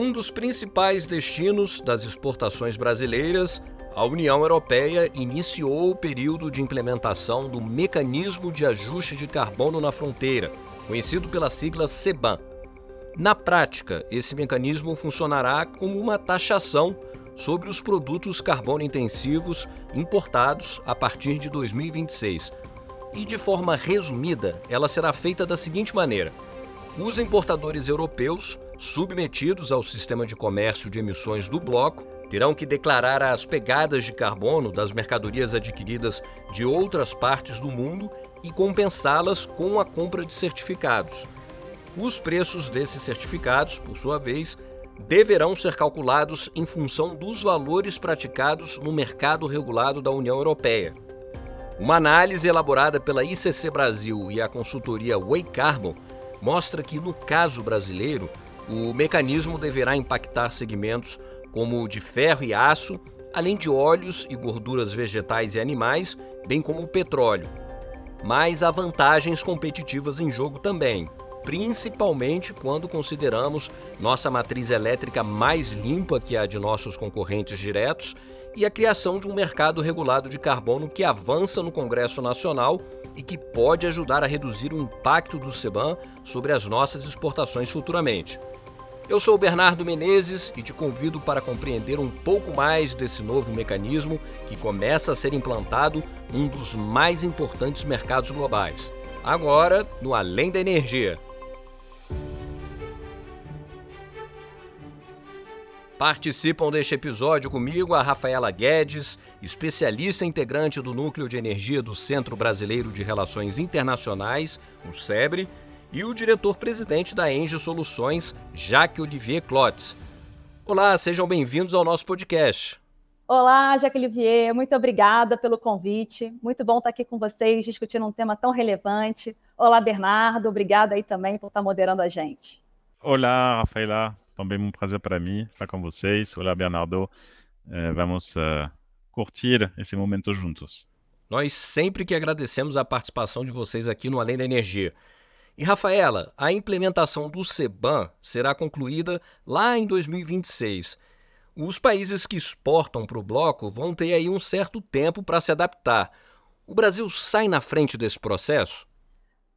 Um dos principais destinos das exportações brasileiras, a União Europeia iniciou o período de implementação do Mecanismo de Ajuste de Carbono na Fronteira, conhecido pela sigla CBAM. Na prática, esse mecanismo funcionará como uma taxação sobre os produtos carbono intensivos importados a partir de 2026. E de forma resumida, ela será feita da seguinte maneira: os importadores europeus, submetidos ao sistema de comércio de emissões do bloco, terão que declarar as pegadas de carbono das mercadorias adquiridas de outras partes do mundo e compensá-las com a compra de certificados. Os preços desses certificados, por sua vez, deverão ser calculados em função dos valores praticados no mercado regulado da União Europeia. Uma análise elaborada pela ICC Brasil e a consultoria Way Carbon mostra que, no caso brasileiro, o mecanismo deverá impactar segmentos como o de ferro e aço, além de óleos e gorduras vegetais e animais, bem como o petróleo. Mas há vantagens competitivas em jogo também, principalmente quando consideramos nossa matriz elétrica mais limpa que a de nossos concorrentes diretos e a criação de um mercado regulado de carbono que avança no Congresso Nacional e que pode ajudar a reduzir o impacto do CBAM sobre as nossas exportações futuramente. Eu sou o Bernardo Menezes e te convido para compreender um pouco mais desse novo mecanismo que começa a ser implantado em um dos mais importantes mercados globais. Agora, no Além da Energia. Participam deste episódio comigo a Rafaela Guedes, especialista integrante do Núcleo de Energia do Centro Brasileiro de Relações Internacionais, o SEBRE, e o diretor-presidente da Enge Soluções, Jacques Olivier Clotz. Olá, sejam bem-vindos ao nosso podcast. Olá, Jacques Olivier, muito obrigada pelo convite. Muito bom estar aqui com vocês discutindo um tema tão relevante. Olá, Bernardo, obrigada aí também por estar moderando a gente. Olá, Rafaela, também um prazer para mim estar com vocês. Olá, Bernardo. Eh, vamos uh, curtir esse momento juntos. Nós sempre que agradecemos a participação de vocês aqui no Além da Energia. E Rafaela, a implementação do CBAM será concluída lá em 2026. Os países que exportam para o bloco vão ter aí um certo tempo para se adaptar. O Brasil sai na frente desse processo?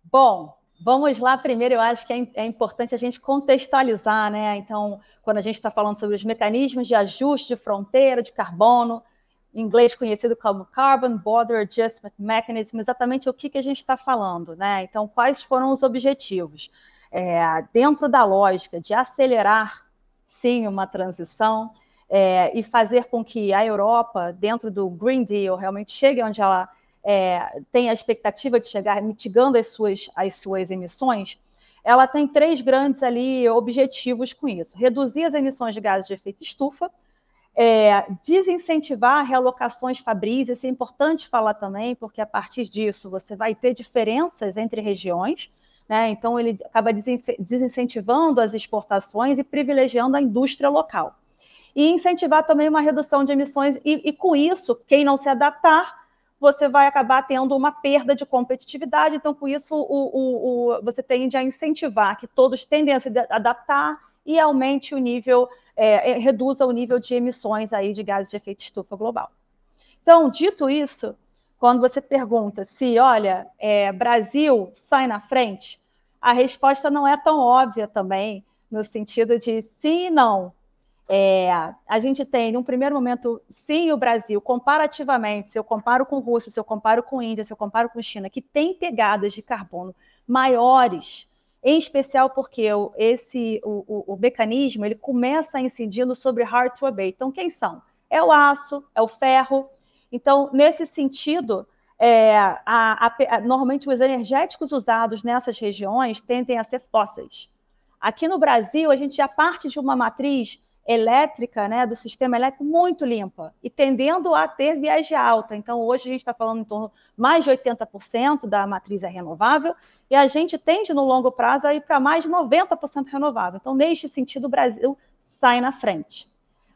Bom, vamos lá. Primeiro, eu acho que é, é importante a gente contextualizar, né? Então, quando a gente está falando sobre os mecanismos de ajuste de fronteira de carbono, em inglês conhecido como Carbon Border Adjustment Mechanism, exatamente o que, que a gente está falando, né? Então, quais foram os objetivos? É, dentro da lógica de acelerar, sim, uma transição é, e fazer com que a Europa, dentro do Green Deal, realmente chegue onde ela é, tem a expectativa de chegar, mitigando as suas, as suas emissões, ela tem três grandes ali objetivos com isso: reduzir as emissões de gases de efeito estufa, é, desincentivar realocações fabris, isso é importante falar também, porque a partir disso você vai ter diferenças entre regiões, né? então ele acaba desincentivando as exportações e privilegiando a indústria local. E incentivar também uma redução de emissões, e, e com isso, quem não se adaptar, você vai acabar tendo uma perda de competitividade, então com isso o, o, o, você tende a incentivar que todos tendem a se adaptar e aumente o nível é, é, reduza o nível de emissões aí de gases de efeito estufa global. Então, dito isso, quando você pergunta se, olha, é, Brasil sai na frente, a resposta não é tão óbvia também, no sentido de sim e não. É, a gente tem, num primeiro momento, sim, o Brasil, comparativamente, se eu comparo com Rússia, se eu comparo com Índia, se eu comparo com China, que tem pegadas de carbono maiores em especial porque esse, o, o, o, mecanismo ele começa incidindo sobre hard to abate. Então, quem são? É o aço, é o ferro. Então, nesse sentido, é, a, a, normalmente os energéticos usados nessas regiões tendem a ser fósseis. Aqui no Brasil, a gente já parte de uma matriz elétrica, né, do sistema elétrico muito limpa e tendendo a ter viagem alta. Então, hoje a gente está falando em torno mais de 80% da matriz é renovável e a gente tende no longo prazo a ir para mais de 90% renovável. Então, neste sentido, o Brasil sai na frente.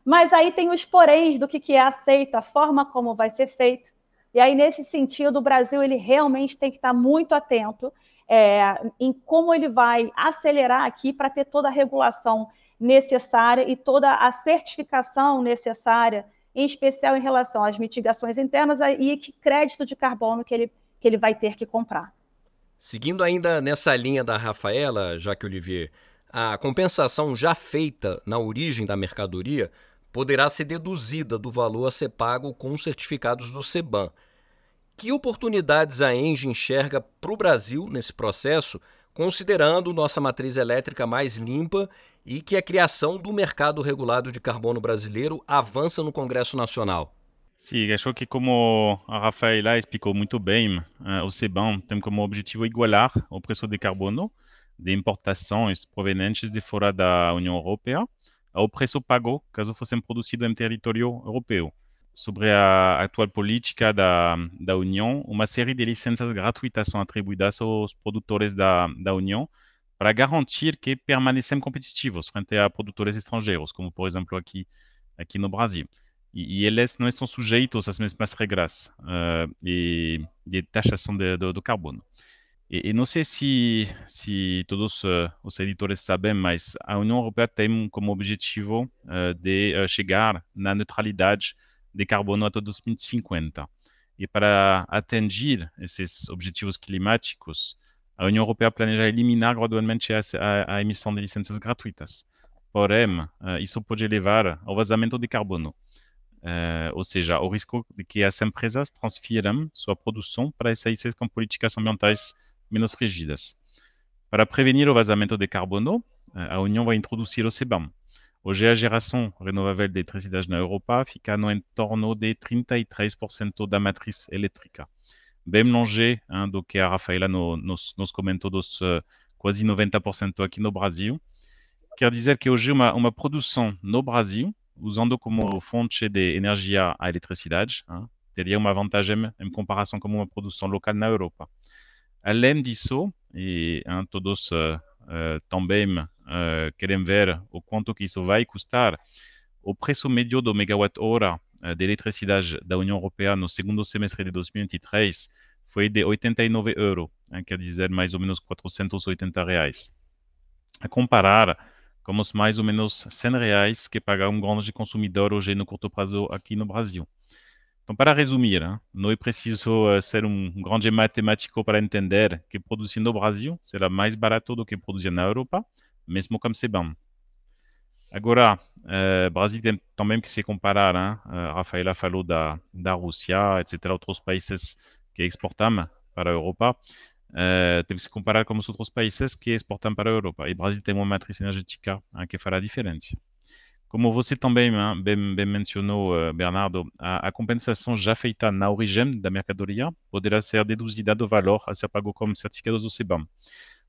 Mas aí tem os poréns do que, que é aceito, a forma como vai ser feito. E aí, nesse sentido, o Brasil ele realmente tem que estar muito atento é, em como ele vai acelerar aqui para ter toda a regulação necessária e toda a certificação necessária, em especial em relação às mitigações internas e que crédito de carbono que ele, que ele vai ter que comprar. Seguindo ainda nessa linha da Rafaela, Jaque Olivier, a compensação já feita na origem da mercadoria poderá ser deduzida do valor a ser pago com os certificados do CEBAN. Que oportunidades a Engie enxerga para o Brasil nesse processo, considerando nossa matriz elétrica mais limpa e que a criação do mercado regulado de carbono brasileiro avança no Congresso Nacional? Sim, acho que como a Rafaela explicou muito bem, uh, o CEBAN tem como objetivo igualar o preço de carbono de importações provenientes de fora da União Europeia ao preço pago caso fossem produzidos em território europeu. Sobre a atual política da, da União, uma série de licenças gratuitas são atribuídas aos produtores da, da União para garantir que permanecem competitivos frente a produtores estrangeiros, como por exemplo aqui, aqui no Brasil. E, e eles não estão sujeitos às mesmas regras uh, de, de taxação de, de, do carbono. E, e, não sei se, se todos uh, os editores sabem, mas a União Europeia tem como objetivo uh, de chegar na neutralidade de carbono até 2050. E para atingir esses objetivos climáticos, a União Europeia planeja eliminar gradualmente a, a, a emissão de licenças gratuitas. Porém, isso pode levar ao vazamento de carbono. ou seja, o risco de que as empresas transfiram sua produção para países com políticas ambientais menos rígidas. Para prevenir o vazamento de carbono, eh, a União vai introduzir o CBAM. Hoje, a geração renovável de eletricidade na Europa fica no entorno de 33% da matriz elétrica, bem longe hein, do que a Rafaela no, nos, nos, comentou dos uh, quase 90% aqui no Brasil. Quer dizer que hoje uma, uma produção no Brasil, usando como fonte de energia a eletricidade, hein, teria uma vantagem em comparação com uma produção local na Europa. Além disso, e hein, todos uh, uh, também uh, querem ver o quanto que isso vai custar, o preço médio do megawatt-hora de eletricidade da União Europeia no segundo semestre de 2023 foi de 89 euros, hein, quer dizer mais ou menos 480 reais. A comparar com os mais ou menos 100 reais que paga um grande consumidor hoje no curto prazo aqui no Brasil. Então, para resumir, hein, não é preciso uh, ser um grande matemático para entender que produzir no Brasil será mais barato do que produzir na Europa, mesmo com CBAM. Agora, uh, Brasil tem também que se comparar. Hein? Uh, Rafaela falou da, da Rússia, etc., outros países que exportam para a Europa. Uh, tem que se comparar com os outros países que exportam para a Europa. E o Brasil tem uma matriz energética hein, que fará diferença. Como você também bem, bem mencionou, eh, Bernardo, a, a, compensação já feita na origem da mercadoria poderá ser deduzida do valor a ser pago como certificados do CBAM,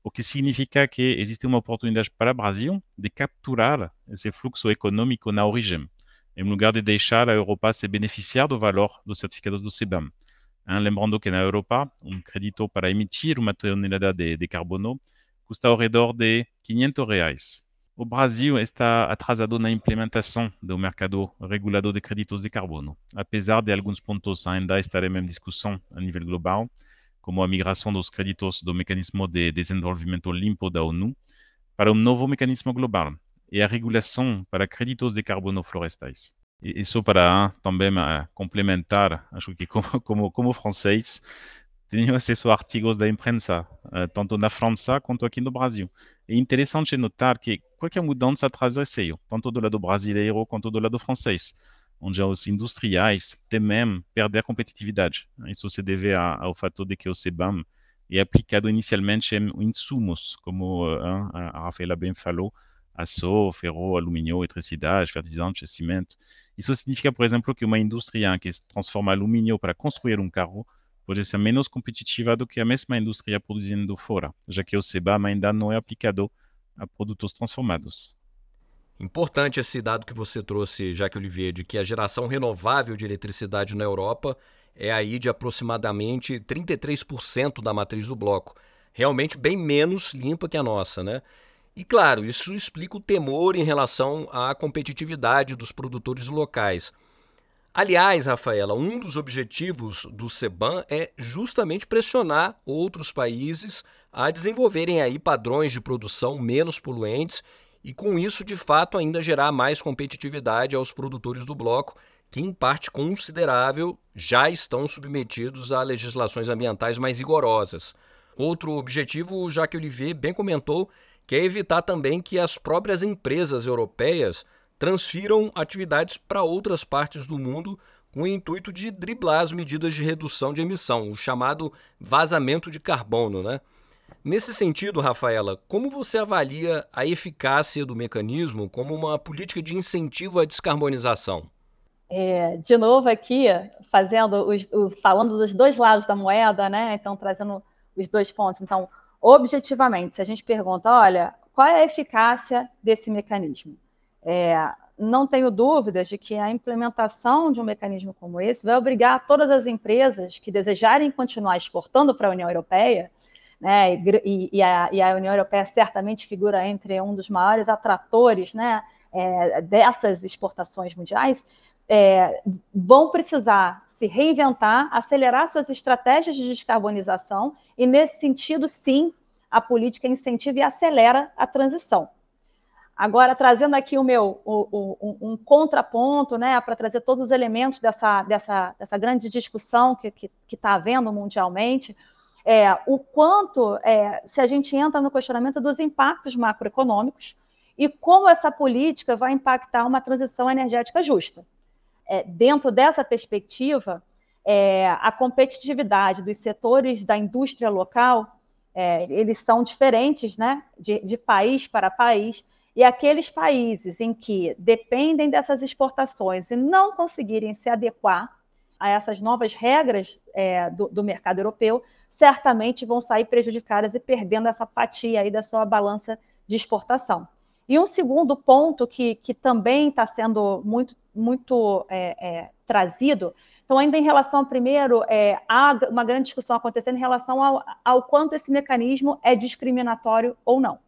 o que significa que existe uma oportunidade para o Brasil de capturar esse fluxo econômico na origem, em lugar de deixar a Europa se beneficiar do valor dos certificados do CBAM. Lembrando que na Europa, um crédito para emitir uma tonelada de, de carbono custa ao redor de 500 reais o Brasil está atrasado na implementação do mercado regulador de créditos de carbono, apesar de alguns pontos ainda estarem em discussão a nível global, como a migração dos créditos do mecanismo de desenvolvimento limpo da ONU para um novo mecanismo global e a regulação para créditos de carbono florestais. E isso para também complementar, acho que como, como, como francês, tenho acesso a artigos da imprensa, uh, tanto na França quanto aqui no Brasil. É interessante notar que qualquer mudança traz receio, tanto do lado brasileiro quanto do lado francês, onde os industriais temem perder competitividade. Isso se deve ao fato de que o CBAM é aplicado inicialmente em insumos, como uh, a Rafaela bem falou, aço, ferro, alumínio, eletricidade, fertilizante, cimento. Isso significa, por exemplo, que uma indústria que transforma alumínio para construir um carro pode ser menos competitiva do que a mesma indústria produzindo fora, já que o CBAM ainda não é aplicado a produtos transformados. Importante esse dado que você trouxe, Jacques Olivier, de que a geração renovável de eletricidade na Europa é aí de aproximadamente 33% da matriz do bloco. Realmente bem menos limpa que a nossa, né? E claro, isso explica o temor em relação à competitividade dos produtores locais. Aliás, Rafaela, um dos objetivos do CEBAN é justamente pressionar outros países a desenvolverem aí padrões de produção menos poluentes e, com isso, de fato, ainda gerar mais competitividade aos produtores do bloco, que, em parte considerável, já estão submetidos a legislações ambientais mais rigorosas. Outro objetivo, o Jacques Olivier bem comentou, que é evitar também que as próprias empresas europeias transfiram atividades para outras partes do mundo com o intuito de driblar as medidas de redução de emissão, o chamado vazamento de carbono, né? Nesse sentido, Rafaela, como você avalia a eficácia do mecanismo como uma política de incentivo à descarbonização? É, de novo aqui, fazendo os, os, falando dos dois lados da moeda, né? Então, trazendo os dois pontos. Então, objetivamente, se a gente pergunta, olha, qual é a eficácia desse mecanismo? É, não tenho dúvidas de que a implementação de um mecanismo como esse vai obrigar todas as empresas que desejarem continuar exportando para a União Europeia, né, e, e, a, e, a, União Europeia certamente figura entre um dos maiores atratores né, é, dessas exportações mundiais, é, vão precisar se reinventar, acelerar suas estratégias de descarbonização, e nesse sentido, sim, a política incentiva e acelera a transição. Agora, trazendo aqui o meu o, o, um contraponto, né, para trazer todos os elementos dessa, dessa, dessa grande discussão que está que, que tá havendo mundialmente, é, o quanto, é, se a gente entra no questionamento dos impactos macroeconômicos e como essa política vai impactar uma transição energética justa. É, dentro dessa perspectiva, é, a competitividade dos setores da indústria local, é, eles são diferentes né, de, de país para país, e aqueles países em que dependem dessas exportações e não conseguirem se adequar a essas novas regras é, do, do, mercado europeu, certamente vão sair prejudicadas e perdendo essa fatia aí da sua balança de exportação. E um segundo ponto que, que também está sendo muito, muito é, é, trazido, então, ainda em relação ao primeiro, é, há uma grande discussão acontecendo em relação ao, ao quanto esse mecanismo é discriminatório ou não.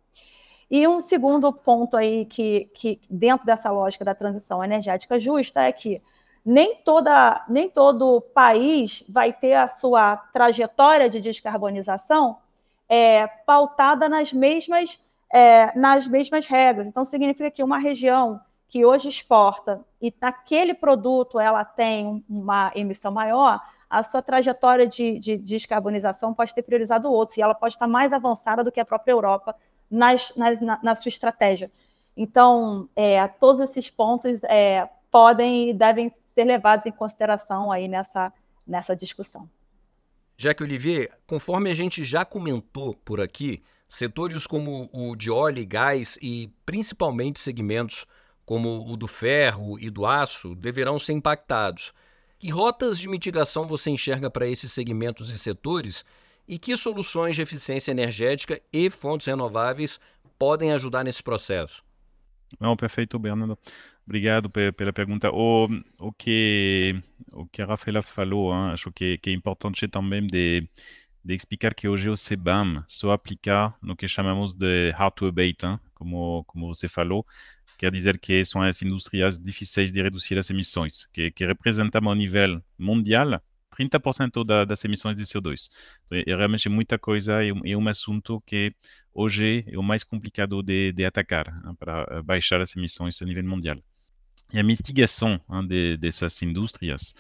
E um segundo ponto aí que, que dentro dessa lógica da transição energética justa é que nem, toda, nem todo país vai ter a sua trajetória de descarbonização é, pautada nas mesmas, é, nas mesmas regras. Então, significa que uma região que hoje exporta e naquele produto ela tem uma emissão maior, a sua trajetória de, de, de descarbonização pode ter priorizado outros, e ela pode estar mais avançada do que a própria Europa nas, na, na, sua estratégia. Então, é, todos esses pontos é, podem e devem ser levados em consideração aí nessa, nessa discussão. Jaque Olivier, conforme a gente já comentou por aqui, setores como o de óleo e gás e principalmente segmentos como o do ferro e do aço deverão ser impactados. Que rotas de mitigação você enxerga para esses segmentos e setores e que soluções de eficiência energética e fontes renováveis podem ajudar nesse processo? Não, perfeito, Bernardo. Obrigado pela pergunta. O, o, que, o que a Rafaela falou, hein, acho que, que, é importante também de, de explicar que hoje o CBAM só aplica no que chamamos de hard to abate, hein, como, como você falou, quer dizer que são as indústrias difíceis de reduzir as emissões, que, que representam a nível mundial 30% da, das emissões de CO2. Então, é realmente muita coisa, é um, é um assunto que hoje é o mais complicado de, de atacar para baixar as emissões a nível mundial. E a mitigação hein, de, dessas indústrias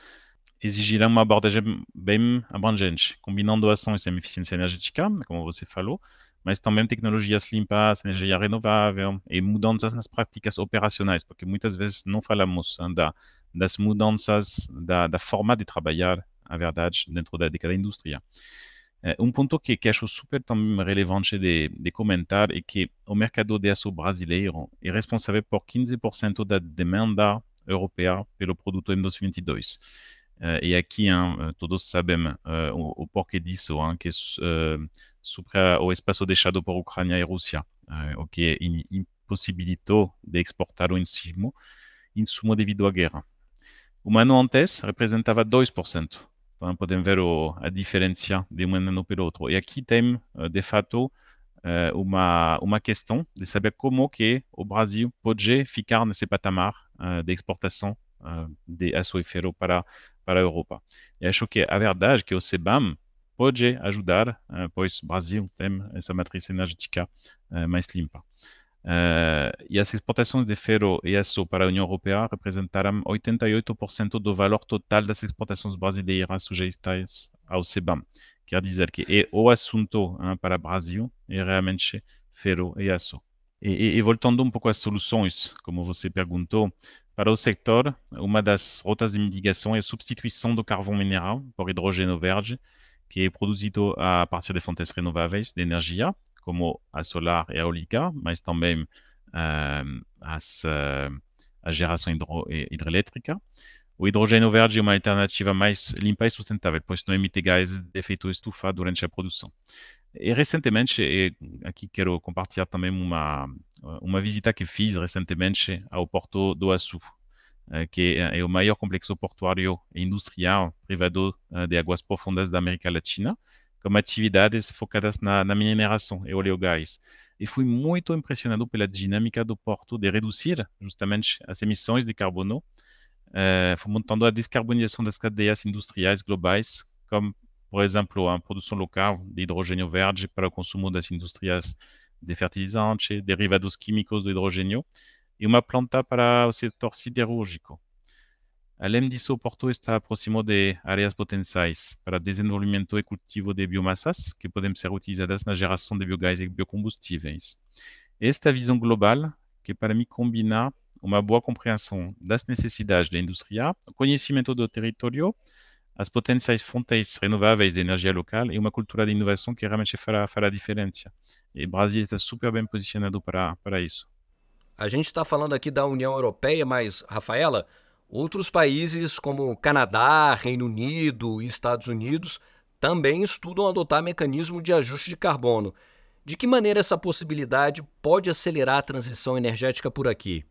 exigirá uma abordagem bem abrangente, combinando ações em eficiência energética, como você falou, mas também tecnologias limpas, energia renovável e mudanças nas práticas operacionais, porque muitas vezes não falamos hein, da, das mudanças da, da forma de trabalhar a verdade, dentro da, daquela indústria. Um ponto que, que acho super também relevante de, de comentar é que o mercado de aço brasileiro é responsável por 15% da demanda europeia pelo produto em 2022. Uh, e aqui, hein, eh, todos sabemos uh, o, o, porquê disso, hein, que uh, sobre o espaço deixado por Ucrânia e Rússia, o que impossibilitou de exportar o insumo, insumo devido à guerra. Um ano antes, representava 2%. Então, podem ver o, a diferença de um ano para o outro. E aqui tem, de fato, uma, uma questão de saber como que o Brasil pode ficar nesse patamar uh, de exportação uh, de aço e ferro para, para a Europa. E que a verdade que o CBAM pode ajudar, uh, pois o Brasil tem essa matriz energética mais limpa. Uh, e as exportações de ferro e aço para a União Europeia representaram 88% do valor total das exportações brasileiras sujeitas ao CBAM. Quer dizer que é o assunto hein, para o Brasil é realmente ferro e aço. E, e, e, voltando um pouco às soluções, como você perguntou, para o sector, uma das rotas de mitigação é a substituição do carvão mineral por hidrogênio verde, que é produzido a partir de fontes renováveis de energia, como a solar e a eólica, mas também uh, as, uh, a geração hidro, hidrelétrica. O hidrogênio verde é uma alternativa mais limpa e sustentável, pois não emite gases de efeito estufa durante a produção. E recentemente, e aqui quero compartilhar também uma, uma visita que fiz recentemente ao Porto do Açu, que é o maior complexo portuário e industrial privado de águas profundas da América Latina, como atividades focadas na, na mineração e oleogás. E fui muito impressionado pela dinâmica do porto de reduzir justamente as emissões de carbono, eh, fomentando a descarbonização das cadeias industriais globais, como, por exemplo, a produção local de hidrogênio verde para o consumo das indústrias de fertilizantes, derivados químicos do hidrogênio, e uma planta para o setor siderúrgico. Além disso, o Porto está próximo de áreas potenciais para desenvolvimento e cultivo de biomassas que podem ser utilizadas na geração de biogás e biocombustíveis. Esta visão global, que para mim combina uma boa compreensão das necessidades da indústria, o conhecimento do território, as potenciais fontes renováveis de energia local e uma cultura de inovação que realmente fará, fará diferença. E o Brasil está super bem posicionado para, para isso. A gente está falando aqui da União Europeia, mas, Rafaela, Outros países, como Canadá, Reino Unido e Estados Unidos, também estudam adotar mecanismo de ajuste de carbono. De que maneira essa possibilidade pode acelerar a transição energética por aqui?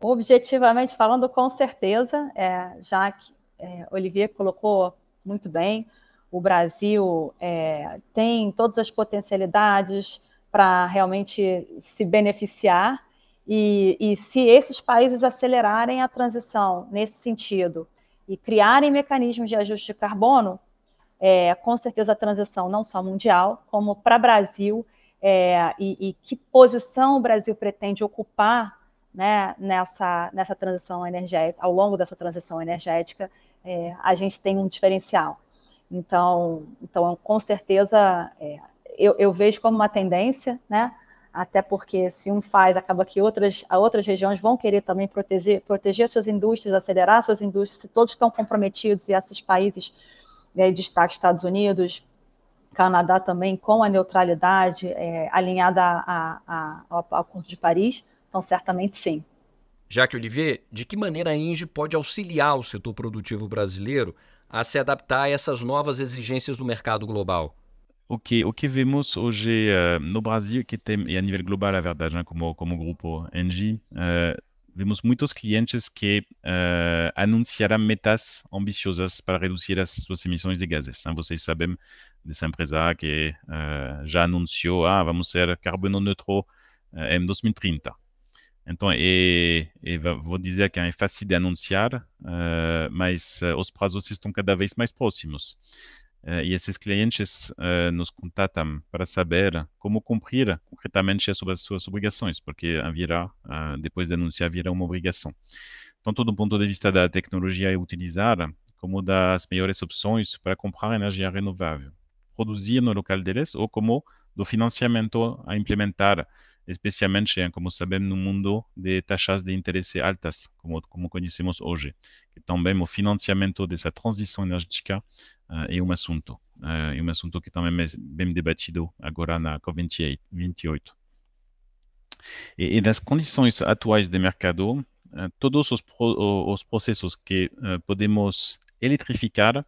Objetivamente falando, com certeza, é, já que é, Olivier colocou muito bem, o Brasil é, tem todas as potencialidades para realmente se beneficiar e, e se esses países acelerarem a transição nesse sentido e criarem mecanismos de ajuste de carbono, é, com certeza a transição não só mundial, como para o Brasil, é, e, e, que posição o Brasil pretende ocupar né, nessa, nessa transição energética, ao longo dessa transição energética, é, a gente tem um diferencial. Então, então com certeza, é, eu, eu, vejo como uma tendência, né, até porque se um faz, acaba que outras, outras regiões vão querer também proteger, proteger suas indústrias, acelerar suas indústrias, se todos estão comprometidos, e esses países, né, destaque Estados Unidos, Canadá também, com a neutralidade é, alinhada a, a, ao Acordo de Paris, então certamente sim. Jacques Olivier, de que maneira a INGE pode auxiliar o setor produtivo brasileiro a se adaptar a essas novas exigências do mercado global? O que, o que vemos hoje uh, no Brasil, que tem, e a nível global, a verdade, né, como, como grupo Engie, uh, vemos muitos clientes que uh, anunciaram metas ambiciosas para reduzir as suas emissões de gases. Né? Vocês sabem dessa empresa que já anunciou, ah, vamos ser carbono neutro em 2030. Então, é, é, vou dizer que é fácil de anunciar, mas os prazos estão cada vez mais próximos. Uh, e esses clientes uh, nos contatam para saber como cumprir concretamente as suas obrigações, porque haverá, uh, depois de anunciar, haverá uma obrigação. Tanto do ponto de vista da tecnologia a utilizar, como das melhores opções para comprar energia renovável, produzir no local deles, ou como do financiamento a implementar especialmente, como sabemos, no mundo de taxas de interesse altas, como, como conhecemos hoje. Que também o financiamento dessa transição energética uh, é um assunto. Uh, é um assunto que também é bem debatido agora na COP28. E, e nas condições atuais de mercado, uh, todos os, pro, os processos que podemos eletrificar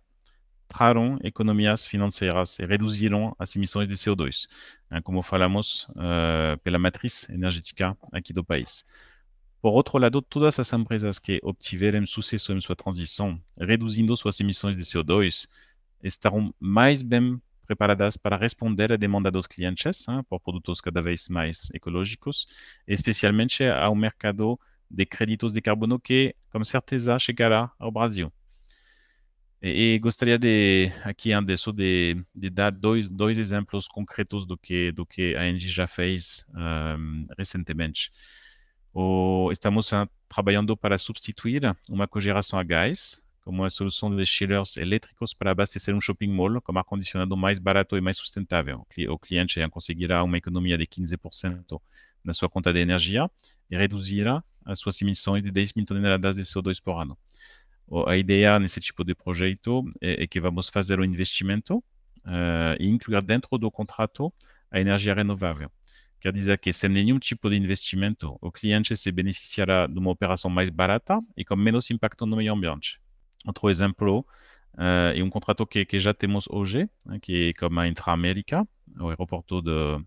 trarão economias financeiras e reduzirão as emissões de CO2, né, como falamos uh, pela matriz energética aqui do país. Por outro lado, todas as empresas que obtiverem sucesso em sua transição, reduzindo suas emissões de CO2, estarão mais bem preparadas para responder à demanda dos clientes hein, por produtos cada vez mais ecológicos, especialmente ao mercado de créditos de carbono que, com certeza, chegará ao Brasil. E, gostaria de aqui antes de, de dar dois, dois exemplos concretos do que do que a Engie já fez um, recentemente. O, estamos trabalhando para substituir uma cogeração a gás como uma solução de chillers elétricos para abastecer um shopping mall com ar-condicionado mais barato e mais sustentável. O cliente conseguirá uma economia de 15% na sua conta de energia e reduzirá as suas emissões de 10 mil toneladas de CO2 por ano. A ideia nesse tipo de projeto é, é que vamos fazer um investimento uh, e incluir dentro do contrato a energia renovável. Quer dizer que, sem nenhum tipo de investimento, o cliente se beneficiará de uma operação mais barata e com menos impacto no meio ambiente. Outro exemplo uh, é um contrato que, que já temos hoje, né, que é como a Intra-América, o aeroporto de,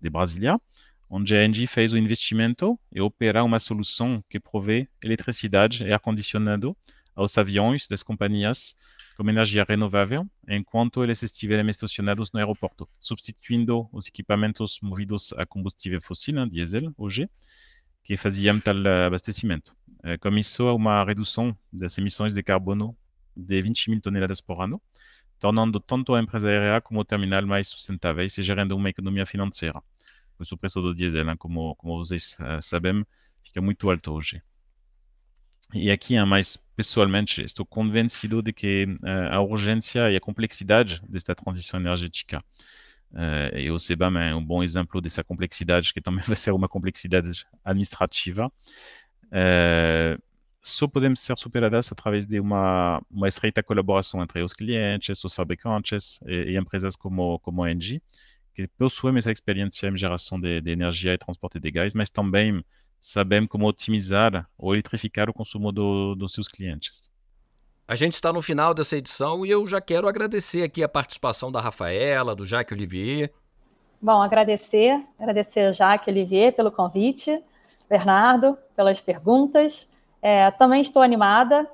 de Brasília, onde a Engie fez o investimento e opera uma solução que provê eletricidade e ar-condicionado aos aviões das companhias com energia renovável, enquanto eles estiverem estacionados no aeroporto, substituindo os equipamentos movidos a combustível fóssil, né, diesel, hoje, que faziam tal abastecimento. Com isso, há uma redução das emissões de carbono de 20 mil toneladas por ano, tornando tanto a empresa aérea como o terminal mais sustentáveis e gerando uma economia financeira. Pois o preço do diesel, como, como vocês uh, sabem, fica muito alto hoje. E aqui, mais pessoalmente, estou convencido de que uh, a urgência e a complexidade desta transição energética uh, e o CBAM é um bom exemplo dessa complexidade, que também vai ser uma complexidade administrativa, uh, só podemos ser superadas através de uma, uma estreita entre os clientes, os fabricantes e, e empresas como, como a Engie, que possuem essa experiência em geração de, de energia e transporte de gás, mas também sabem como otimizar ou eletrificar o consumo do, dos seus clientes. A gente está no final dessa edição e eu já quero agradecer aqui a participação da Rafaela, do Jacques Olivier. Bom, agradecer, agradecer a Jacques Olivier pelo convite, Bernardo, pelas perguntas. É, também estou animada.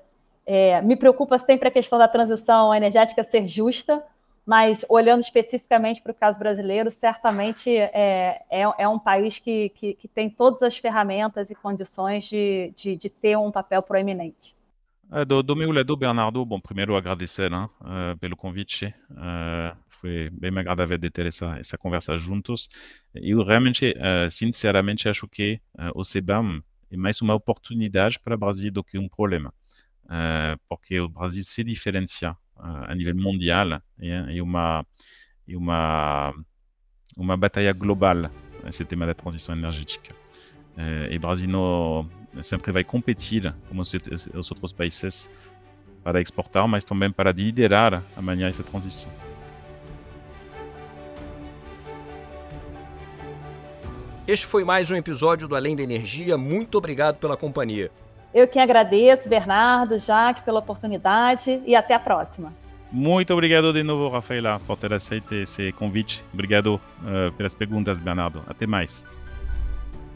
É, me preocupa sempre a questão da transição energética ser justa, mas olhando especificamente para o caso brasileiro, certamente é, é, é um país que, que, que, tem todas as ferramentas e condições de, de, de ter um papel proeminente. É, do, do, meu lado, Bernardo, bom, primeiro agradecer né, uh, pelo convite. Uh, foi bem agradável de ter essa, essa conversa juntos. Eu realmente, uh, sinceramente, acho que o CBAM é mais uma oportunidade para o Brasil do que um problema. porque o Brasil se diferencia a nível mundial e, uma, e uma, uma batalha global esse tema da transição energética. E o Brasil sempre vai competir, como os, os outros países, para exportar, mas também para liderar amanhã essa transição. Este foi mais um episódio do Além da Energia. Muito obrigado pela companhia. Eu que agradeço, Bernardo, Jaque, pela oportunidade e até a próxima. Muito obrigado de novo, Rafaela, por ter aceito esse convite. Obrigado uh, pelas perguntas, Bernardo. Até mais.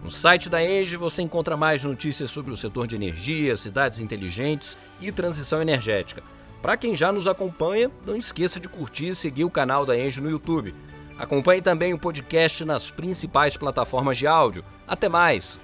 No site da Engie você encontra mais notícias sobre o setor de energia, cidades inteligentes e transição energética. Para quem já nos acompanha, não esqueça de curtir e seguir o canal da Engie no YouTube. Acompanhe também o podcast nas principais plataformas de áudio. Até mais!